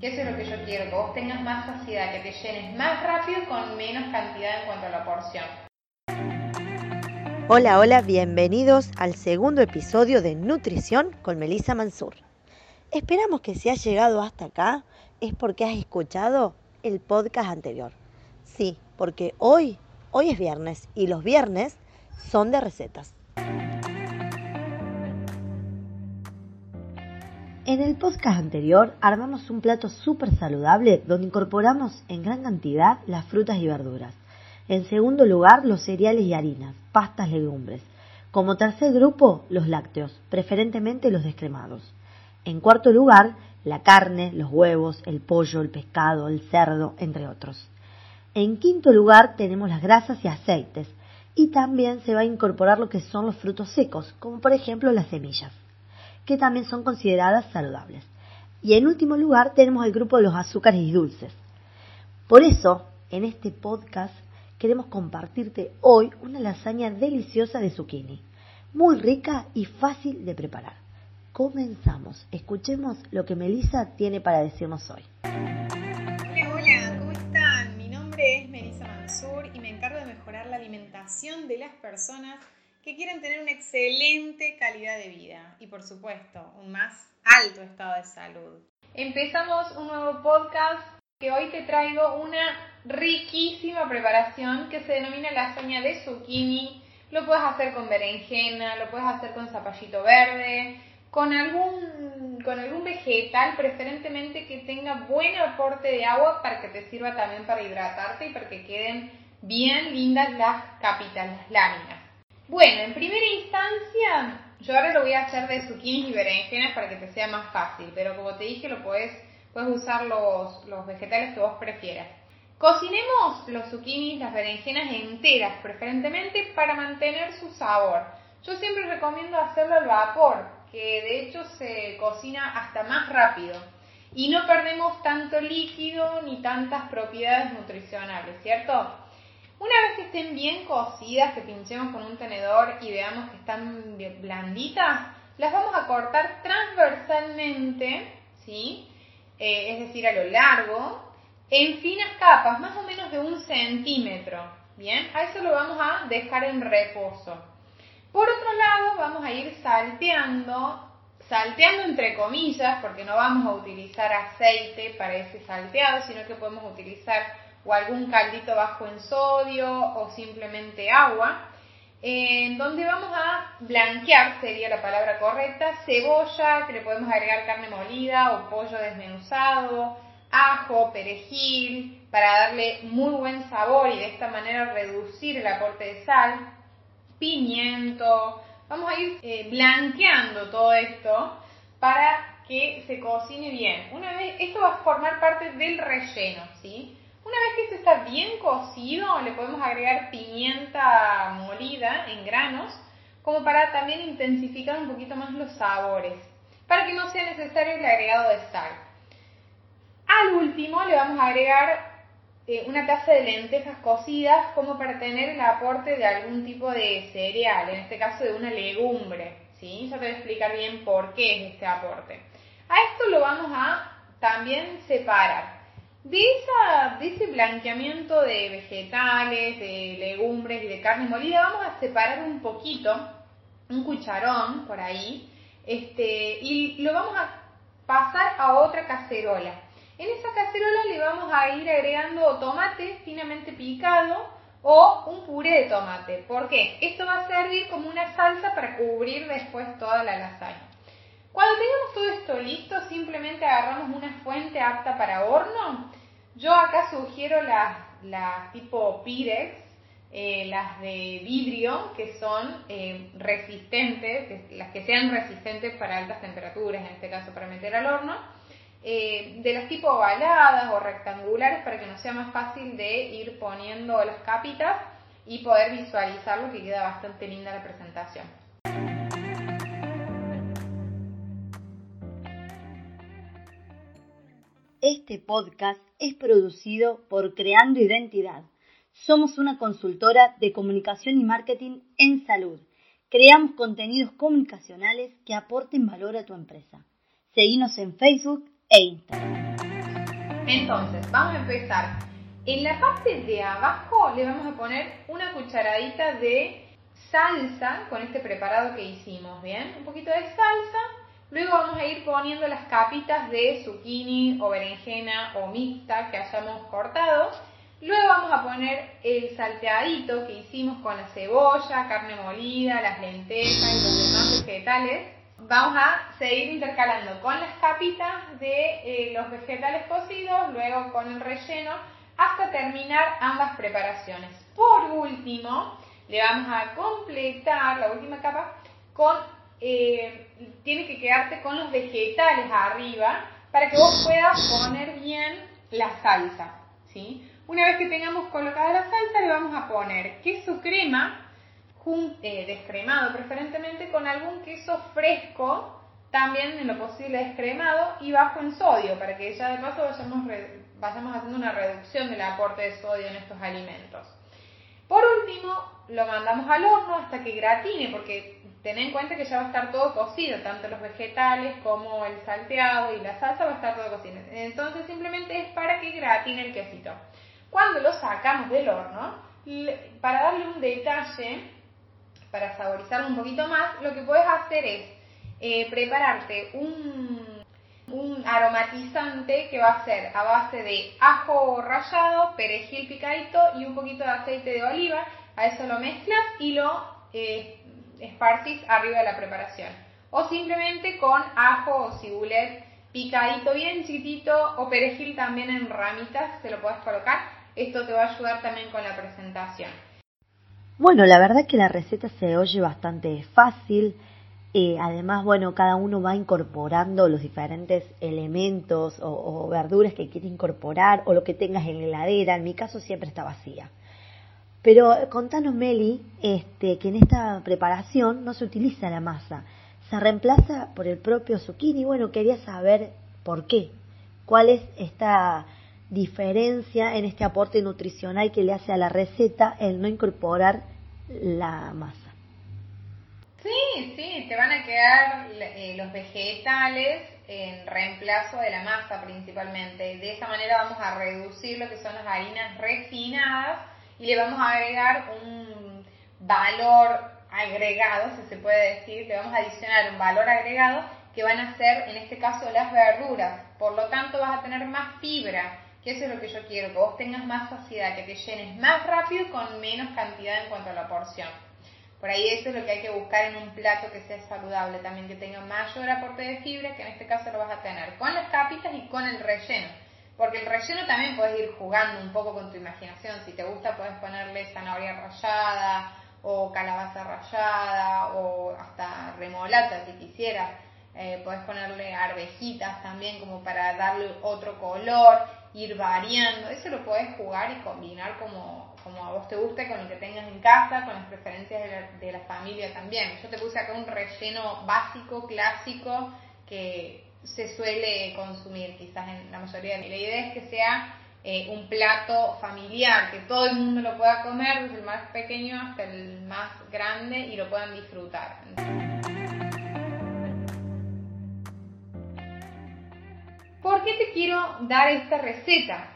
Que es lo que yo quiero, que vos tengas más saciedad, que te llenes más rápido con menos cantidad en cuanto a la porción. Hola, hola, bienvenidos al segundo episodio de Nutrición con Melissa Mansur. Esperamos que si has llegado hasta acá es porque has escuchado el podcast anterior. Sí, porque hoy, hoy es viernes y los viernes son de recetas. En el podcast anterior armamos un plato súper saludable donde incorporamos en gran cantidad las frutas y verduras. En segundo lugar, los cereales y harinas, pastas, legumbres. Como tercer grupo, los lácteos, preferentemente los descremados. En cuarto lugar, la carne, los huevos, el pollo, el pescado, el cerdo, entre otros. En quinto lugar tenemos las grasas y aceites y también se va a incorporar lo que son los frutos secos, como por ejemplo las semillas que también son consideradas saludables. Y en último lugar tenemos el grupo de los azúcares y dulces. Por eso, en este podcast queremos compartirte hoy una lasaña deliciosa de zucchini, muy rica y fácil de preparar. Comenzamos, escuchemos lo que Melissa tiene para decirnos hoy. Hola, hola, ¿cómo están? Mi nombre es Melissa Mansur y me encargo de mejorar la alimentación de las personas que quieren tener una excelente calidad de vida y por supuesto un más alto estado de salud. Empezamos un nuevo podcast que hoy te traigo una riquísima preparación que se denomina lasaña de zucchini. Lo puedes hacer con berenjena, lo puedes hacer con zapallito verde, con algún, con algún vegetal, preferentemente que tenga buen aporte de agua para que te sirva también para hidratarte y para que queden bien lindas las capitas, las láminas. Bueno, en primera instancia, yo ahora lo voy a hacer de zucchinis y berenjenas para que te sea más fácil, pero como te dije, lo puedes, puedes usar los, los vegetales que vos prefieras. Cocinemos los zucchinis, las berenjenas enteras, preferentemente para mantener su sabor. Yo siempre recomiendo hacerlo al vapor, que de hecho se cocina hasta más rápido. Y no perdemos tanto líquido ni tantas propiedades nutricionales, ¿cierto? Una vez que estén bien cocidas, que pinchemos con un tenedor y veamos que están blanditas, las vamos a cortar transversalmente, ¿sí? Eh, es decir, a lo largo, en finas capas, más o menos de un centímetro. Bien, a eso lo vamos a dejar en reposo. Por otro lado, vamos a ir salteando, salteando entre comillas, porque no vamos a utilizar aceite para ese salteado, sino que podemos utilizar o algún caldito bajo en sodio o simplemente agua, en donde vamos a blanquear, sería la palabra correcta, cebolla, que le podemos agregar carne molida o pollo desmenuzado, ajo, perejil, para darle muy buen sabor y de esta manera reducir el aporte de sal, pimiento, vamos a ir eh, blanqueando todo esto para que se cocine bien. Una vez, esto va a formar parte del relleno, ¿sí? Una vez que esto está bien cocido, le podemos agregar pimienta molida en granos, como para también intensificar un poquito más los sabores, para que no sea necesario el agregado de sal. Al último le vamos a agregar eh, una taza de lentejas cocidas como para tener el aporte de algún tipo de cereal, en este caso de una legumbre. ¿sí? Ya te voy a explicar bien por qué es este aporte. A esto lo vamos a también separar. De, esa, ese blanqueamiento de vegetales, de legumbres y de carne molida, vamos a separar un poquito, un cucharón por ahí, este, y lo vamos a pasar a otra cacerola. En esa cacerola le vamos a ir agregando tomate finamente picado o un puré de tomate. ¿Por qué? Esto va a servir como una salsa para cubrir después toda la lasaña. Cuando tengamos todo esto listo, simplemente agarramos una fuente apta para horno yo acá sugiero las, tipo Pirex, eh, las de vidrio, que son eh, resistentes, las que sean resistentes para altas temperaturas, en este caso para meter al horno, eh, de las tipo ovaladas o rectangulares para que nos sea más fácil de ir poniendo las capitas y poder visualizarlo que queda bastante linda la presentación. Este podcast es producido por Creando Identidad. Somos una consultora de comunicación y marketing en salud. Creamos contenidos comunicacionales que aporten valor a tu empresa. Seguimos en Facebook e Instagram. Entonces, vamos a empezar. En la parte de abajo le vamos a poner una cucharadita de salsa con este preparado que hicimos, ¿bien? Un poquito de salsa. Luego vamos a ir poniendo las capitas de zucchini o berenjena o mixta que hayamos cortado. Luego vamos a poner el salteadito que hicimos con la cebolla, carne molida, las lentejas y los demás vegetales. Vamos a seguir intercalando con las capitas de eh, los vegetales cocidos, luego con el relleno, hasta terminar ambas preparaciones. Por último, le vamos a completar la última capa con, eh, tiene que quedarte con los vegetales arriba para que vos puedas poner bien la salsa, ¿sí? Una vez que tengamos colocada la salsa, le vamos a poner queso crema, eh, descremado preferentemente, con algún queso fresco, también en lo posible descremado y bajo en sodio, para que ya de paso vayamos, vayamos haciendo una reducción del aporte de sodio en estos alimentos. Por último, lo mandamos al horno hasta que gratine, porque ten en cuenta que ya va a estar todo cocido, tanto los vegetales como el salteado y la salsa va a estar todo cocido. Entonces simplemente es para que gratine el quesito. Cuando lo sacamos del horno, para darle un detalle, para saborizarlo un poquito más, lo que puedes hacer es eh, prepararte un, aromatizante que va a ser a base de ajo rallado, perejil picadito y un poquito de aceite de oliva. A eso lo mezclas y lo eh, esparcís arriba de la preparación. O simplemente con ajo o cibulet picadito bien chiquitito o perejil también en ramitas, se lo puedes colocar. Esto te va a ayudar también con la presentación. Bueno, la verdad que la receta se oye bastante fácil. Eh, además, bueno, cada uno va incorporando los diferentes elementos o, verduras que quiere incorporar o lo que tengas en la heladera. En mi caso siempre está vacía. Pero contanos, Meli, este, que en esta preparación no se utiliza la masa, se reemplaza por el propio zucchini. Bueno, quería saber por qué. ¿Cuál es esta diferencia en este aporte nutricional que le hace a la receta el no incorporar la masa? Sí, sí, te van a quedar eh, los vegetales en reemplazo de la masa principalmente. De esa manera vamos a reducir lo que son las harinas refinadas y le vamos a agregar un valor agregado, si se puede decir, le vamos a adicionar un valor agregado que van a ser en este caso las verduras. Por lo tanto vas a tener más fibra, que eso es lo que yo quiero, que vos tengas más saciedad, que te llenes más rápido y con menos cantidad en cuanto a la porción. Por ahí eso es lo que hay que buscar en un plato que sea saludable, también que tenga mayor aporte de fibra, que en este caso lo vas a tener con las capitas y con el relleno. Porque el relleno también puedes ir jugando un poco con tu imaginación. Si te gusta puedes ponerle zanahoria rallada o calabaza rallada o hasta remolata si quisieras. Eh, puedes ponerle arvejitas también como para darle otro color, ir variando. Eso lo puedes jugar y combinar como, como a vos te guste, con lo que tengas en casa, con las preferencias de la, familia también. Yo te puse acá un relleno básico, clásico, que se suele consumir quizás en la mayoría de La idea es que sea eh, un plato familiar, que todo el mundo lo pueda comer, desde el más pequeño hasta el más grande, y lo puedan disfrutar. ¿Por qué te quiero dar esta receta?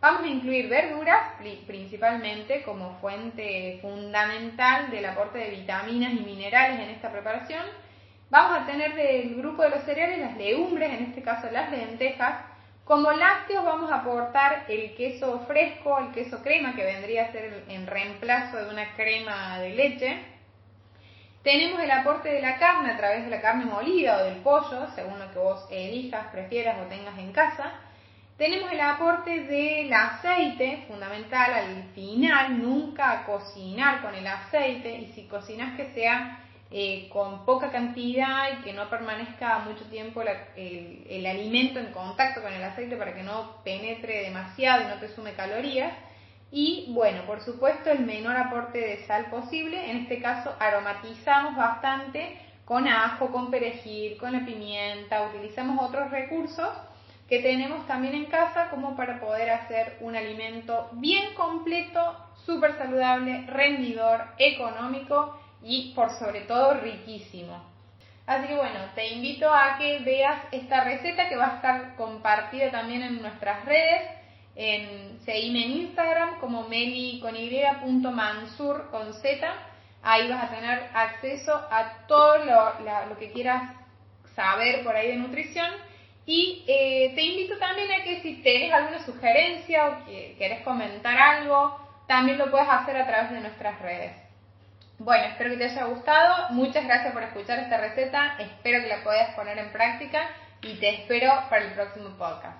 Vamos a incluir verduras principalmente como fuente fundamental del aporte de vitaminas y minerales en esta preparación. Vamos a tener del grupo de los cereales las legumbres, en este caso las lentejas. Como lácteos vamos a aportar el queso fresco, el queso crema, que vendría a ser en reemplazo de una crema de leche. Tenemos el aporte de la carne a través de la carne molida o del pollo, según lo que vos elijas, prefieras o tengas en casa. Tenemos el aporte del aceite, fundamental al final, nunca cocinar con el aceite y si cocinas que sea eh, con poca cantidad y que no permanezca mucho tiempo el, el, alimento en contacto con el aceite para que no penetre demasiado y no te sume calorías. Y bueno, por supuesto el menor aporte de sal posible, en este caso aromatizamos bastante con ajo, con perejil, con la pimienta, utilizamos otros recursos que tenemos también en casa como para poder hacer un alimento bien completo, súper saludable, rendidor, económico y por sobre todo riquísimo. Así que bueno, te invito a que veas esta receta que va a estar compartida también en nuestras redes. En, seguime en Instagram como meli con con z. Ahí vas a tener acceso a todo lo, que quieras saber por ahí de nutrición. Y eh, te invito también a que si tienes alguna sugerencia o que quieres comentar algo, también lo puedes hacer a través de nuestras redes. Bueno, espero que te haya gustado. Muchas gracias por escuchar esta receta. Espero que la puedas poner en práctica y te espero para el próximo podcast.